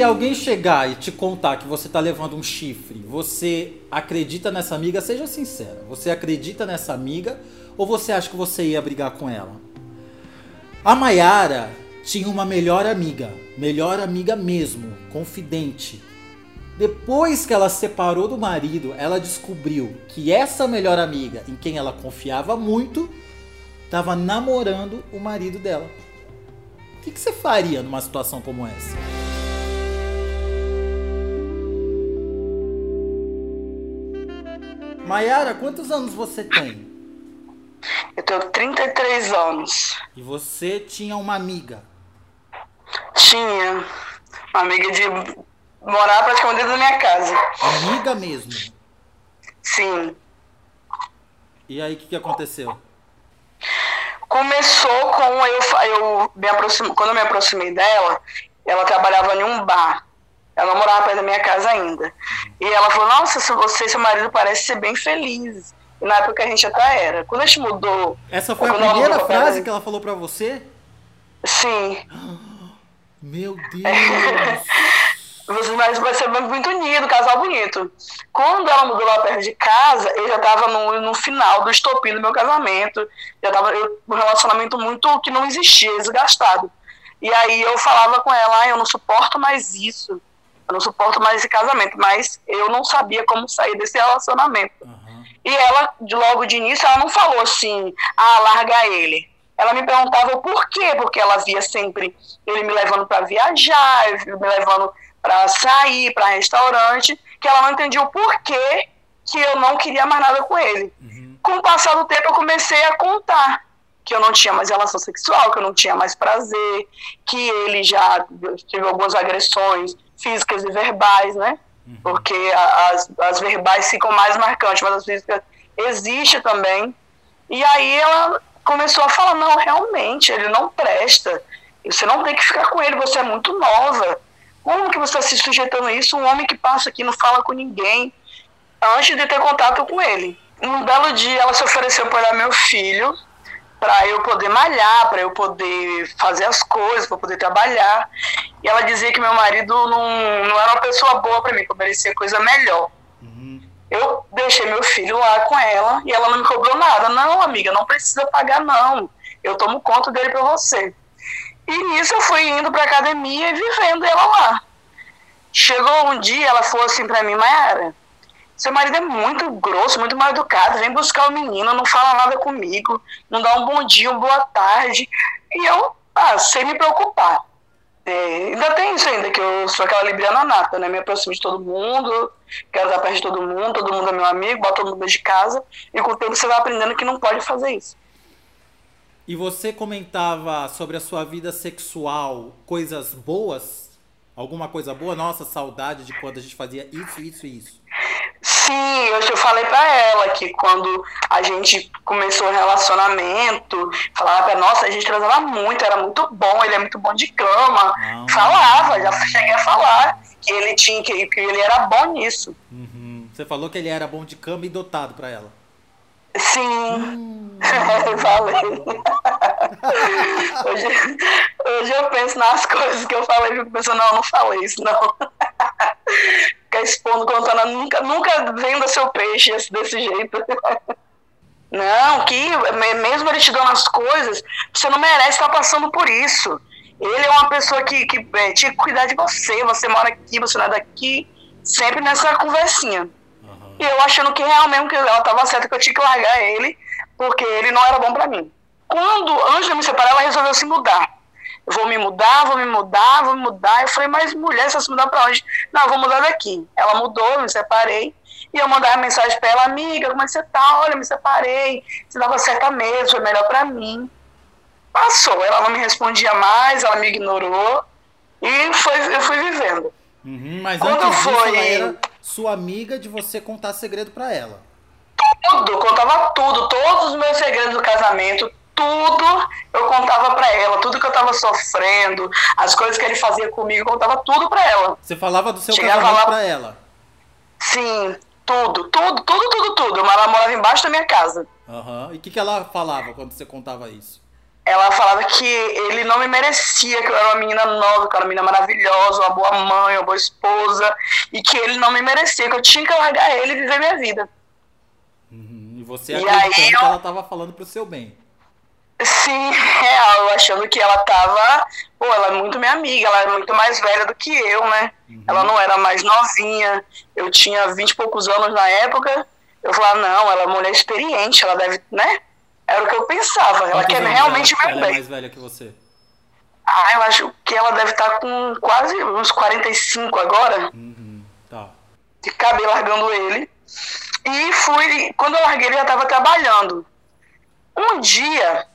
Se alguém chegar e te contar que você tá levando um chifre, você acredita nessa amiga? Seja sincera. Você acredita nessa amiga ou você acha que você ia brigar com ela? A Mayara tinha uma melhor amiga, melhor amiga mesmo, confidente. Depois que ela se separou do marido, ela descobriu que essa melhor amiga, em quem ela confiava muito, estava namorando o marido dela. O que você faria numa situação como essa? Mayara, quantos anos você tem? Eu tenho 33 anos. E você tinha uma amiga? Tinha. Uma amiga de morar praticamente dentro da minha casa. Amiga mesmo? Sim. E aí, o que, que aconteceu? Começou com eu, eu me aproximo, quando eu me aproximei dela, ela trabalhava em um bar. Ela morava perto da minha casa ainda. E ela falou: Nossa, se você e seu marido parecem ser bem felizes. E na época a gente até era. Quando a gente mudou. Essa foi a primeira frase que ela falou para você? Sim. Meu Deus! Vocês mais vai ser muito unido, casal bonito. Quando ela mudou lá perto de casa, eu já estava no, no final do estopim do meu casamento. Já estava um relacionamento muito que não existia, desgastado. E aí eu falava com ela, ah, eu não suporto mais isso. Eu não suporto mais esse casamento, mas eu não sabia como sair desse relacionamento. Uhum. E ela, logo de início, ela não falou assim, ah, larga ele. Ela me perguntava o porquê, porque ela via sempre ele me levando para viajar, me levando para sair, para restaurante, que ela não entendia o porquê que eu não queria mais nada com ele. Uhum. Com o passar do tempo, eu comecei a contar que eu não tinha mais relação sexual, que eu não tinha mais prazer, que ele já teve algumas agressões físicas e verbais, né? Uhum. Porque as, as verbais ficam mais marcantes, mas as físicas existem também. E aí ela começou a falar: não, realmente, ele não presta. Você não tem que ficar com ele, você é muito nova. Como que você está se sujeitando a isso? Um homem que passa aqui não fala com ninguém antes de ter contato com ele. Um belo dia ela se ofereceu para olhar meu filho para eu poder malhar, para eu poder fazer as coisas, para poder trabalhar. E ela dizia que meu marido não, não era uma pessoa boa para mim, que eu merecia coisa melhor. Uhum. Eu deixei meu filho lá com ela e ela não me cobrou nada. Não, amiga, não precisa pagar, não. Eu tomo conta dele para você. E nisso eu fui indo para academia e vivendo ela lá. Chegou um dia, ela falou assim para mim, Mayara, seu marido é muito grosso, muito mal educado, vem buscar o menino, não fala nada comigo, não dá um bom dia, uma boa tarde. E eu, ah, sem me preocupar. É, ainda tem isso ainda, que eu sou aquela libriana nata, né? Me aproximo de todo mundo, quero estar perto de todo mundo, todo mundo é meu amigo, boto todo mundo de casa, e com o tempo você vai aprendendo que não pode fazer isso. E você comentava sobre a sua vida sexual, coisas boas? Alguma coisa boa? Nossa, saudade de quando a gente fazia isso, isso e isso. Sim, eu, eu falei para ela que quando a gente começou o relacionamento, falava pra nossa, a gente transava muito, era muito bom, ele é muito bom de cama. Não. Falava, já cheguei a falar que ele tinha, que, que ele era bom nisso. Uhum. Você falou que ele era bom de cama e dotado para ela. Sim, hum. falei. hoje, hoje eu penso nas coisas que eu falei e fico pensando, não, não falei isso, não. Ficar expondo, contando, nunca, nunca venda seu peixe desse jeito. Não, que mesmo ele te dando as coisas, você não merece estar passando por isso. Ele é uma pessoa que, que é, tinha que cuidar de você, você mora aqui, você não é daqui, sempre nessa conversinha. Uhum. E eu achando que realmente que ela estava certa, que eu tinha que largar ele, porque ele não era bom para mim. Quando, antes de eu me separar, ela resolveu se mudar vou me mudar, vou me mudar, vou me mudar. Eu falei, mas mulher, você vai se mudar pra onde? Não, vou mudar daqui. Ela mudou, me separei. E eu mandava mensagem pra ela, amiga, como é que você tá? Olha, me separei. Você dava certa mesmo, foi melhor pra mim. Passou, ela não me respondia mais, ela me ignorou. E foi, eu fui vivendo. Uhum, mas Quando antes disso, foi... ela era sua amiga de você contar segredo para ela. Tudo, contava tudo, todos os meus segredos do casamento, tudo eu contava para ela, tudo que eu tava sofrendo, as coisas que ele fazia comigo, eu contava tudo para ela. Você falava do seu Chegava casamento lá... pra ela? Sim, tudo, tudo, tudo, tudo, tudo. Ela morava embaixo da minha casa. Uhum. E o que, que ela falava quando você contava isso? ela falava que ele não me merecia, que eu era uma menina nova, que eu era uma menina maravilhosa, uma boa mãe, uma boa esposa, e que ele não me merecia, que eu tinha que largar ele e viver minha vida. Uhum. E você acreditando aí, que ela estava falando pro seu bem. Sim, real, eu achando que ela tava. Pô, ela é muito minha amiga, ela é muito mais velha do que eu, né? Uhum. Ela não era mais novinha. Eu tinha vinte e poucos anos na época. Eu falava, não, ela é uma mulher experiente, ela deve, né? Era o que eu pensava. Ela quer realmente ela, ela é mais velha que você? Ah, eu acho que ela deve estar tá com quase uns 45 agora. Uhum, tá. Acabei largando ele. E fui. Quando eu larguei, ele já estava trabalhando. Um dia,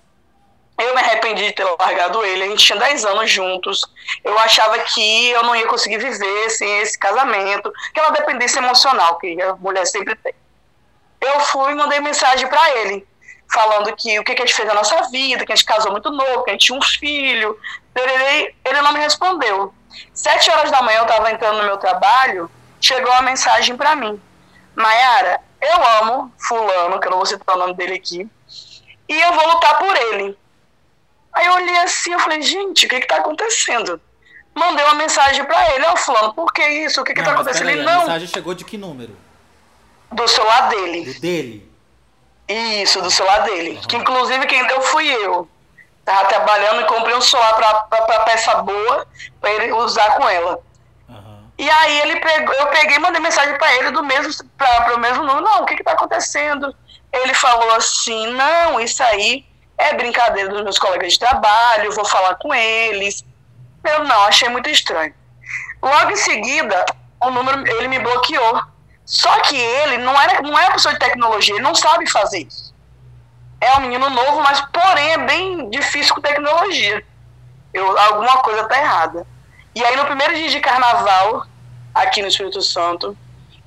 eu me arrependi de ter largado ele. A gente tinha 10 anos juntos. Eu achava que eu não ia conseguir viver sem esse casamento, aquela dependência emocional que a mulher sempre tem. Eu fui e mandei mensagem para ele falando que o que, a gente fez na nossa vida, que a gente casou muito novo, que a gente tinha um filho. Ele, não me respondeu. Sete horas da manhã eu estava entrando no meu trabalho, chegou uma mensagem para mim. Mayara, eu amo fulano, que eu não vou citar o nome dele aqui, e eu vou lutar por ele. Aí eu olhei assim, eu falei, gente, o que está acontecendo? Mandei uma mensagem para ele, ó fulano, por que isso? O que está acontecendo? Ele, não. A mensagem chegou de que número? Do celular dele. Do dele? Isso, do celular dele. Que inclusive quem deu fui eu. Tava trabalhando e comprei um celular pra, pra, pra peça boa pra ele usar com ela. Uhum. E aí ele pegou, eu peguei e mandei mensagem para ele do mesmo, pra, pro mesmo número. Não, o que que tá acontecendo? Ele falou assim, não, isso aí é brincadeira dos meus colegas de trabalho, vou falar com eles. Eu não, achei muito estranho. Logo em seguida, o número, ele me bloqueou. Só que ele não, era, não é pessoa de tecnologia, ele não sabe fazer isso. É um menino novo, mas porém é bem difícil com tecnologia. Eu, alguma coisa está errada. E aí no primeiro dia de carnaval, aqui no Espírito Santo,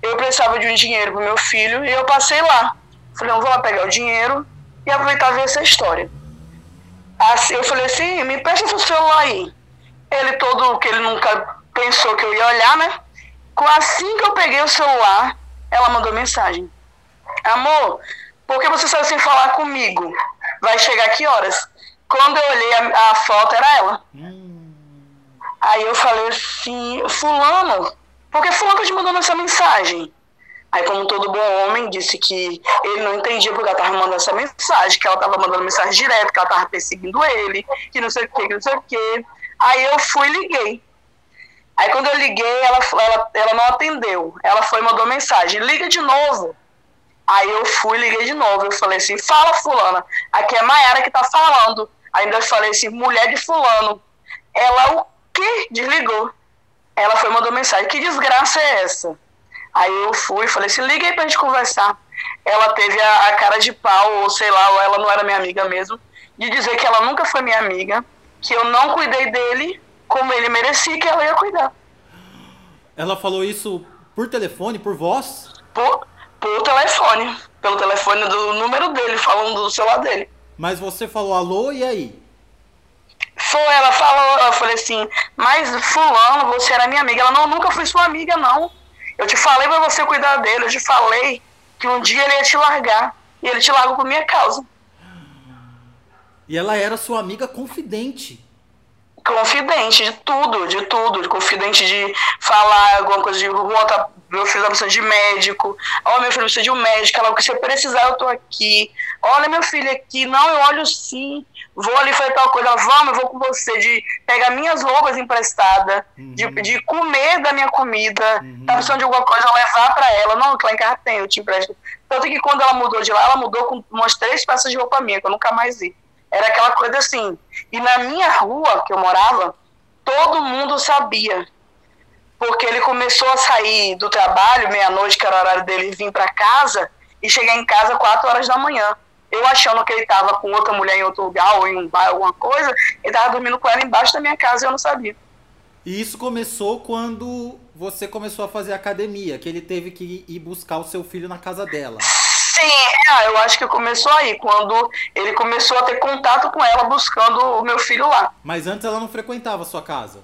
eu precisava de um dinheiro para meu filho e eu passei lá. Falei, não vou lá pegar o dinheiro e aproveitar ver essa história. Assim, eu falei assim, me presta seu celular aí. Ele todo, que ele nunca pensou que eu ia olhar, né? Assim que eu peguei o celular, ela mandou mensagem. Amor, por que você saiu sem falar comigo? Vai chegar que horas? Quando eu olhei a, a foto, era ela. Hum. Aí eu falei assim, fulano, por que fulano tá te mandando essa mensagem? Aí, como todo bom homem, disse que ele não entendia porque ela tava mandando essa mensagem, que ela tava mandando mensagem direto, que ela tava perseguindo ele, que não sei o que, que não sei o que. Aí eu fui e liguei. Aí quando eu liguei, ela, ela, ela não atendeu. Ela foi e mandou mensagem, liga de novo. Aí eu fui e liguei de novo. Eu falei assim, fala fulana, aqui é Maiara que tá falando. Ainda falei assim, mulher de fulano. Ela o que? Desligou. Ela foi e mandou mensagem, que desgraça é essa? Aí eu fui e falei assim, liga aí pra gente conversar. Ela teve a, a cara de pau, ou sei lá, ou ela não era minha amiga mesmo, de dizer que ela nunca foi minha amiga, que eu não cuidei dele como ele merecia que ela ia cuidar. Ela falou isso por telefone, por voz? Por, por telefone. Pelo telefone do número dele, falando do celular dele. Mas você falou alô e aí? Foi, ela falou, eu falei assim, mas fulano, você era minha amiga. Ela, não, nunca fui sua amiga, não. Eu te falei pra você cuidar dele, eu te falei que um dia ele ia te largar. E ele te largou por minha causa. E ela era sua amiga confidente confidente de tudo, de tudo, de confidente de falar alguma coisa de volta, meu filho tá precisando de médico, ó, meu filho precisa de um médico, ela, se eu precisar, eu tô aqui, olha meu filho aqui, não, eu olho sim, vou ali fazer tal coisa, vamos, eu vou com você, de pegar minhas roupas emprestadas, uhum. de, de comer da minha comida, uhum. tá precisando de alguma coisa, levar para ela, não, que lá em casa tem, eu te empresto. Tanto que quando ela mudou de lá, ela mudou com umas três peças de roupa minha, que eu nunca mais vi. Era aquela coisa assim. E na minha rua que eu morava, todo mundo sabia. Porque ele começou a sair do trabalho, meia-noite, que era o horário dele vir para casa, e chegar em casa quatro horas da manhã. Eu achando que ele estava com outra mulher em outro lugar, ou em um bar, alguma coisa, ele estava dormindo com ela embaixo da minha casa e eu não sabia. E isso começou quando você começou a fazer academia, que ele teve que ir buscar o seu filho na casa dela. Sim, é, eu acho que começou aí, quando ele começou a ter contato com ela buscando o meu filho lá. Mas antes ela não frequentava a sua casa?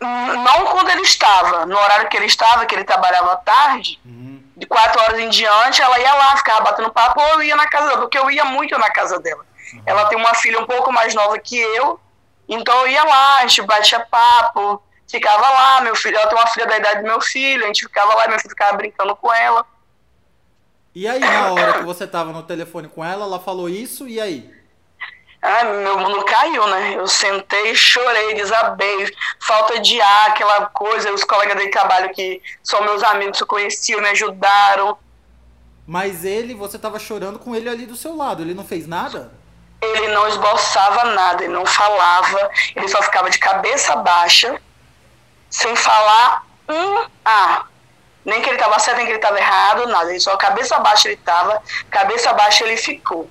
Não quando ele estava. No horário que ele estava, que ele trabalhava à tarde, uhum. De quatro horas em diante, ela ia lá, ficava batendo papo, ou eu ia na casa dela, porque eu ia muito na casa dela. Uhum. Ela tem uma filha um pouco mais nova que eu, então eu ia lá, a gente batia papo, ficava lá, meu filho, ela tem uma filha da idade do meu filho, a gente ficava lá, meu filho ficava brincando com ela. E aí, na hora que você tava no telefone com ela, ela falou isso, e aí? Ah, meu mundo caiu, né? Eu sentei, chorei, desabei, falta de ar, aquela coisa, os colegas de trabalho que são meus amigos que eu conheci, me ajudaram. Mas ele, você tava chorando com ele ali do seu lado, ele não fez nada? Ele não esboçava nada, ele não falava, ele só ficava de cabeça baixa, sem falar um A. Nem que ele estava certo, nem que ele estava errado, nada. Ele só cabeça baixa ele estava, cabeça baixa ele ficou.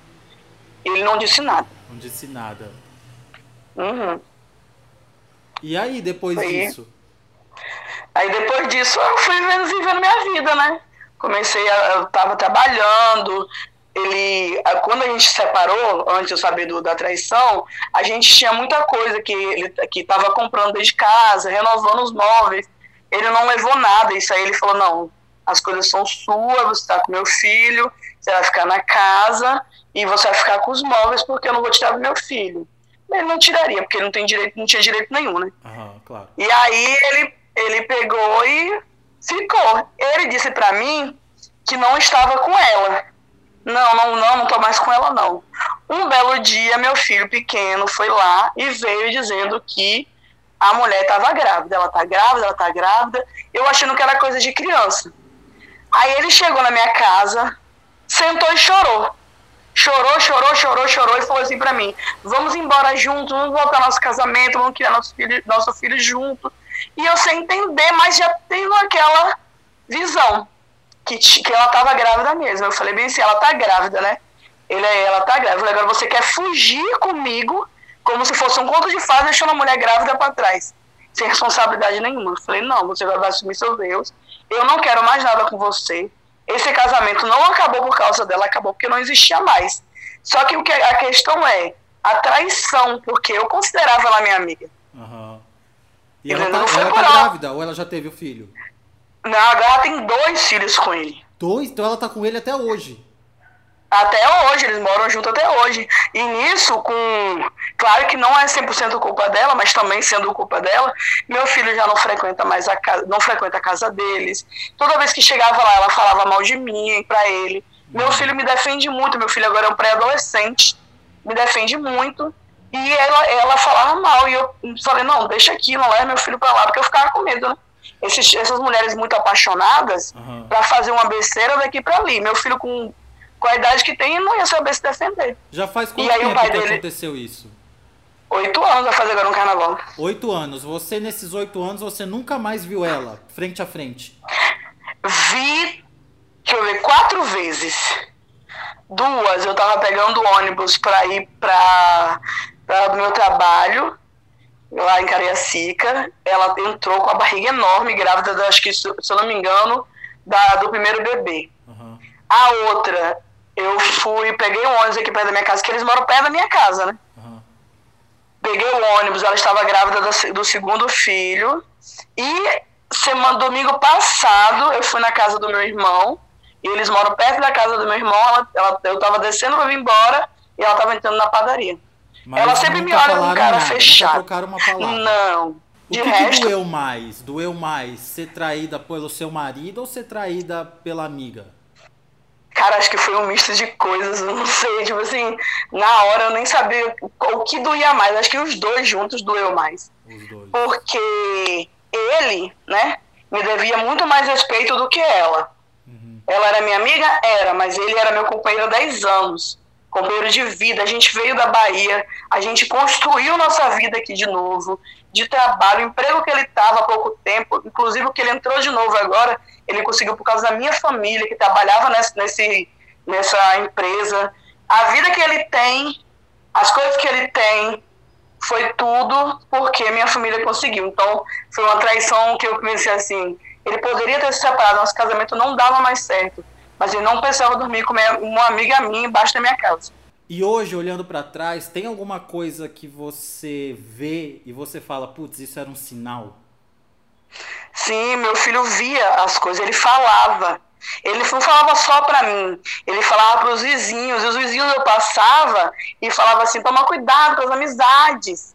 Ele não disse nada. Disse nada. Uhum. E aí, depois disso? Aí depois disso eu fui vivendo, vivendo minha vida, né? Comecei, a, eu tava trabalhando, ele, quando a gente se separou, antes de eu saber do, da traição, a gente tinha muita coisa que ele que estava comprando desde casa, renovando os móveis. Ele não levou nada, isso aí ele falou: não, as coisas são suas, você está com meu filho, você vai ficar na casa e você vai ficar com os móveis porque eu não vou tirar do meu filho. Ele não tiraria, porque ele não tem direito, não tinha direito nenhum, né? Uhum, claro. E aí ele, ele pegou e ficou. Ele disse para mim que não estava com ela não, não, não, não tô mais com ela, não. Um belo dia, meu filho pequeno foi lá e veio dizendo que a mulher estava grávida. Ela tá grávida, ela tá grávida. Eu achando que era coisa de criança. Aí ele chegou na minha casa, sentou e chorou. Chorou, chorou, chorou, chorou e falou assim para mim: vamos embora junto, vamos voltar nosso casamento, vamos criar nosso filho, nosso filho junto. E eu sem entender, mas já tenho aquela visão que, que ela estava grávida mesmo. Eu falei bem assim, ela tá grávida, né? Ele é, ela tá grávida. Falei, agora você quer fugir comigo como se fosse um conto de fadas deixando a mulher grávida para trás, sem responsabilidade nenhuma. Eu falei, não, você vai assumir seus erros. Eu não quero mais nada com você. Esse casamento não acabou por causa dela, acabou porque não existia mais. Só que, o que a questão é a traição, porque eu considerava ela minha amiga. Uhum. E ela, tá, ela tá grávida ou ela já teve o filho? Não, agora ela tem dois filhos com ele. Dois? Então ela tá com ele até hoje. Até hoje, eles moram junto até hoje. E nisso, com. Claro que não é 100% culpa dela, mas também sendo culpa dela, meu filho já não frequenta mais a casa, não frequenta a casa deles. Toda vez que chegava lá, ela falava mal de mim para ele. Meu filho me defende muito, meu filho agora é um pré-adolescente, me defende muito. E ela, ela falava mal, e eu falei, não, deixa aqui, não leva meu filho pra lá, porque eu ficava com medo, né? esses, essas mulheres muito apaixonadas uhum. para fazer uma besteira daqui para ali. Meu filho com, com a idade que tem não ia saber se defender. Já faz quanto e aí, tempo o pai que dele... aconteceu isso? Oito anos vai fazer agora no carnaval. Oito anos. Você, nesses oito anos, você nunca mais viu ela, frente a frente? Vi, deixa eu ver, quatro vezes. Duas, eu tava pegando ônibus para ir para o meu trabalho lá em Cariacica. Ela entrou com a barriga enorme, grávida, da, acho que, se eu não me engano, da, do primeiro bebê. Uhum. A outra, eu fui, peguei um ônibus aqui perto da minha casa, que eles moram perto da minha casa, né? Uhum. Peguei o ônibus, ela estava grávida do, do segundo filho. E semana, domingo passado, eu fui na casa do meu irmão. E eles moram perto da casa do meu irmão. Ela, ela eu estava descendo para vir embora e ela estava entrando na padaria. Mas ela sempre me olha com cara nada, fechado. Uma palavra. Não. De o que, resto... que doeu mais? Doeu mais ser traída pelo seu marido ou ser traída pela amiga? Cara, acho que foi um misto de coisas, não sei, tipo assim, na hora eu nem sabia o que doía mais. Acho que os dois juntos doeu mais. Os dois. Porque ele, né, me devia muito mais respeito do que ela. Uhum. Ela era minha amiga? Era, mas ele era meu companheiro há 10 anos companheiro de vida. A gente veio da Bahia, a gente construiu nossa vida aqui de novo, de trabalho, o emprego que ele estava há pouco tempo, inclusive o que ele entrou de novo agora, ele conseguiu por causa da minha família, que trabalhava nesse, nesse, nessa empresa. A vida que ele tem, as coisas que ele tem, foi tudo porque minha família conseguiu. Então, foi uma traição que eu pensei assim, ele poderia ter se separado, nosso casamento não dava mais certo mas eu não precisava dormir com uma amiga minha embaixo da minha casa. E hoje, olhando para trás, tem alguma coisa que você vê e você fala, putz, isso era um sinal? Sim, meu filho via as coisas, ele falava. Ele não falava só para mim, ele falava para os vizinhos, e os vizinhos eu passava e falava assim: toma cuidado com as amizades,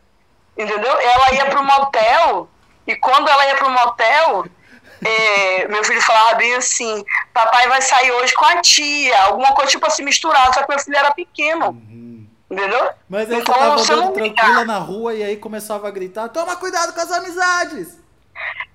entendeu? Ela ia para o motel, e quando ela ia para o motel, é, meu filho falava bem assim: papai vai sair hoje com a tia, alguma coisa tipo assim misturada, só que meu filho era pequeno. Uhum. Entendeu? Mas aí então, você tava andando tranquila na rua e aí começava a gritar: toma cuidado com as amizades!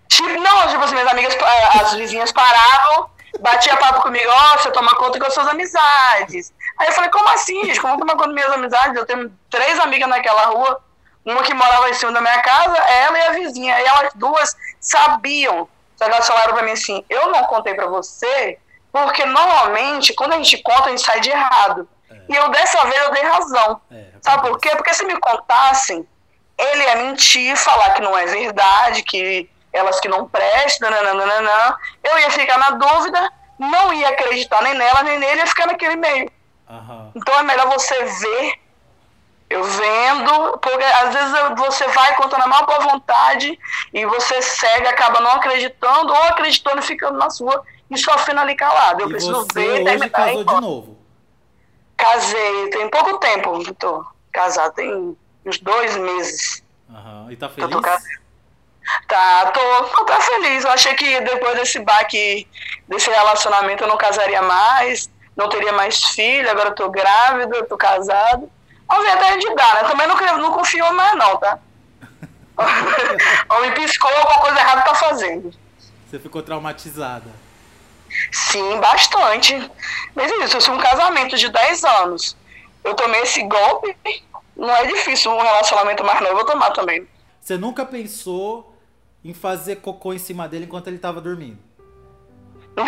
Tipo, não, tipo assim, minhas amigas, as vizinhas paravam, batia papo comigo, ó, oh, você toma conta com as suas amizades. Aí eu falei, como assim, gente? Como tomar conta das minhas amizades? Eu tenho três amigas naquela rua, uma que morava em cima da minha casa, ela e a vizinha. E elas duas sabiam só que elas falaram pra mim assim: eu não contei pra você, porque normalmente, quando a gente conta, a gente sai de errado. É. E eu, dessa vez, eu dei razão. É, Sabe por quê? Porque se me contassem, ele ia mentir, falar que não é verdade, que elas que não prestam, nananana, eu ia ficar na dúvida, não ia acreditar nem nela, nem nele, ia ficar naquele meio. Uhum. Então é melhor você ver eu vendo, porque às vezes você vai contando a maior boa vontade e você segue, acaba não acreditando ou acreditando e ficando na sua e sofrendo ali calado. Eu e preciso você ver, hoje casou de novo? Casei, tem pouco tempo que tô casado, tem uns dois meses. Uhum. E tá feliz? Tô, tá, tô, tô tá feliz. Eu achei que depois desse baque, desse relacionamento, eu não casaria mais, não teria mais filho, agora eu tô grávida, tô casado. Vamos ver até de dar, né? Também não, não confio mais, não, tá? Ou me piscou, alguma coisa errada tá fazendo. Você ficou traumatizada? Sim, bastante. Mas é isso, se um casamento de 10 anos eu tomei esse golpe, não é difícil um relacionamento mais novo eu tomar também. Você nunca pensou em fazer cocô em cima dele enquanto ele estava dormindo? Não,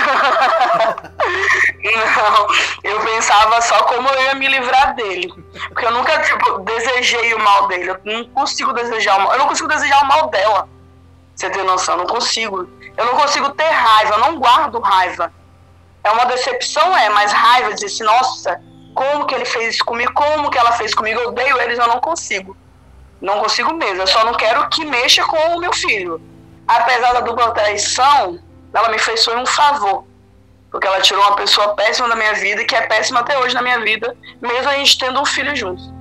eu pensava só como eu ia me livrar dele. Porque eu nunca, tipo, desejei o mal dele. Eu não consigo desejar o mal. Eu não consigo desejar o mal dela. Você tem noção? Eu não consigo. Eu não consigo ter raiva, eu não guardo raiva. É uma decepção, é, mas raiva, dizer assim, nossa, como que ele fez isso comigo, como que ela fez comigo, eu odeio eles, eu não consigo. Não consigo mesmo, eu só não quero que mexa com o meu filho. Apesar da dupla traição, ela me fez um favor. Porque ela tirou uma pessoa péssima da minha vida, que é péssima até hoje na minha vida, mesmo a gente tendo um filho juntos.